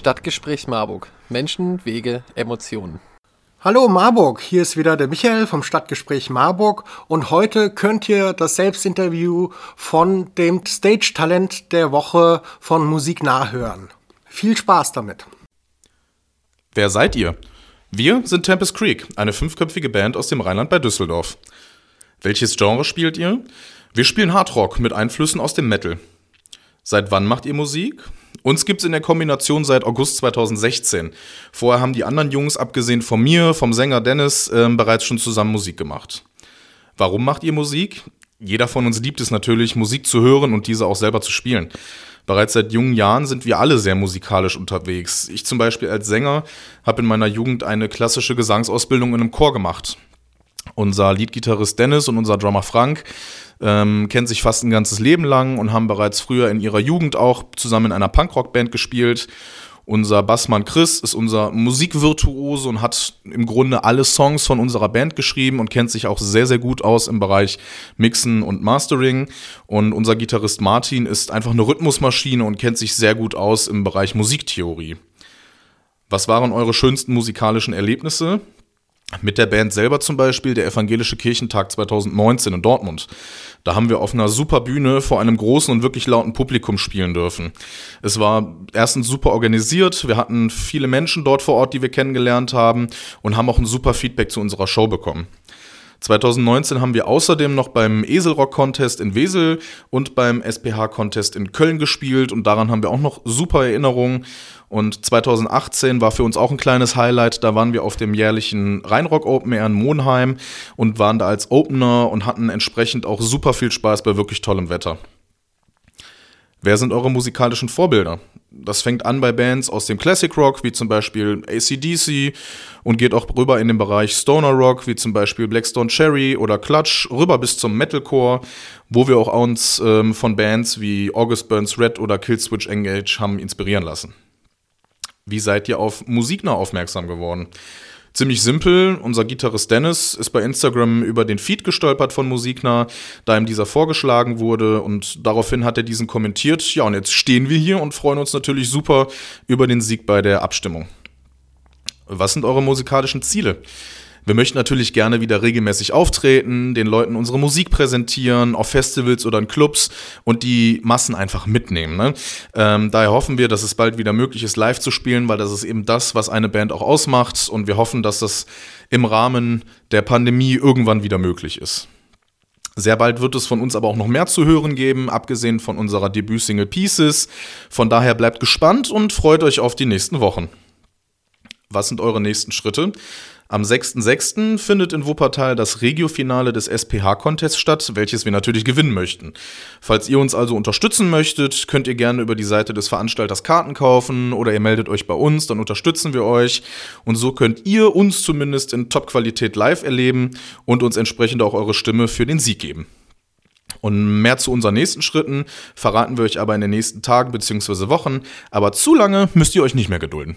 Stadtgespräch Marburg. Menschen, Wege, Emotionen. Hallo Marburg, hier ist wieder der Michael vom Stadtgespräch Marburg und heute könnt ihr das Selbstinterview von dem Stage-Talent der Woche von Musik nachhören. Viel Spaß damit. Wer seid ihr? Wir sind Tempest Creek, eine fünfköpfige Band aus dem Rheinland bei Düsseldorf. Welches Genre spielt ihr? Wir spielen Hardrock mit Einflüssen aus dem Metal. Seit wann macht ihr Musik? Uns gibt es in der Kombination seit August 2016. Vorher haben die anderen Jungs, abgesehen von mir, vom Sänger Dennis, äh, bereits schon zusammen Musik gemacht. Warum macht ihr Musik? Jeder von uns liebt es natürlich, Musik zu hören und diese auch selber zu spielen. Bereits seit jungen Jahren sind wir alle sehr musikalisch unterwegs. Ich zum Beispiel als Sänger habe in meiner Jugend eine klassische Gesangsausbildung in einem Chor gemacht. Unser Leadgitarrist Dennis und unser Drummer Frank ähm, kennen sich fast ein ganzes Leben lang und haben bereits früher in ihrer Jugend auch zusammen in einer Punkrock-Band gespielt. Unser Bassmann Chris ist unser Musikvirtuose und hat im Grunde alle Songs von unserer Band geschrieben und kennt sich auch sehr, sehr gut aus im Bereich Mixen und Mastering. Und unser Gitarrist Martin ist einfach eine Rhythmusmaschine und kennt sich sehr gut aus im Bereich Musiktheorie. Was waren eure schönsten musikalischen Erlebnisse? Mit der Band selber zum Beispiel der Evangelische Kirchentag 2019 in Dortmund. Da haben wir auf einer super Bühne vor einem großen und wirklich lauten Publikum spielen dürfen. Es war erstens super organisiert, wir hatten viele Menschen dort vor Ort, die wir kennengelernt haben und haben auch ein super Feedback zu unserer Show bekommen. 2019 haben wir außerdem noch beim Eselrock Contest in Wesel und beim SPH Contest in Köln gespielt und daran haben wir auch noch super Erinnerungen. Und 2018 war für uns auch ein kleines Highlight. Da waren wir auf dem jährlichen Rheinrock Open Air in Monheim und waren da als Opener und hatten entsprechend auch super viel Spaß bei wirklich tollem Wetter. Wer sind eure musikalischen Vorbilder? Das fängt an bei Bands aus dem Classic Rock, wie zum Beispiel ACDC, und geht auch rüber in den Bereich Stoner Rock, wie zum Beispiel Blackstone Cherry oder Clutch, rüber bis zum Metalcore, wo wir auch uns ähm, von Bands wie August Burns Red oder Killswitch Engage haben inspirieren lassen. Wie seid ihr auf Musiknah aufmerksam geworden? Ziemlich simpel, unser Gitarrist Dennis ist bei Instagram über den Feed gestolpert von Musiknah, da ihm dieser vorgeschlagen wurde und daraufhin hat er diesen kommentiert. Ja, und jetzt stehen wir hier und freuen uns natürlich super über den Sieg bei der Abstimmung. Was sind eure musikalischen Ziele? Wir möchten natürlich gerne wieder regelmäßig auftreten, den Leuten unsere Musik präsentieren, auf Festivals oder in Clubs und die Massen einfach mitnehmen. Ne? Ähm, daher hoffen wir, dass es bald wieder möglich ist, live zu spielen, weil das ist eben das, was eine Band auch ausmacht. Und wir hoffen, dass das im Rahmen der Pandemie irgendwann wieder möglich ist. Sehr bald wird es von uns aber auch noch mehr zu hören geben, abgesehen von unserer Debütsingle Pieces. Von daher bleibt gespannt und freut euch auf die nächsten Wochen. Was sind eure nächsten Schritte? Am 6.6. findet in Wuppertal das Regiofinale des SPH-Contests statt, welches wir natürlich gewinnen möchten. Falls ihr uns also unterstützen möchtet, könnt ihr gerne über die Seite des Veranstalters Karten kaufen oder ihr meldet euch bei uns, dann unterstützen wir euch. Und so könnt ihr uns zumindest in Top-Qualität live erleben und uns entsprechend auch eure Stimme für den Sieg geben. Und mehr zu unseren nächsten Schritten verraten wir euch aber in den nächsten Tagen bzw. Wochen. Aber zu lange müsst ihr euch nicht mehr gedulden.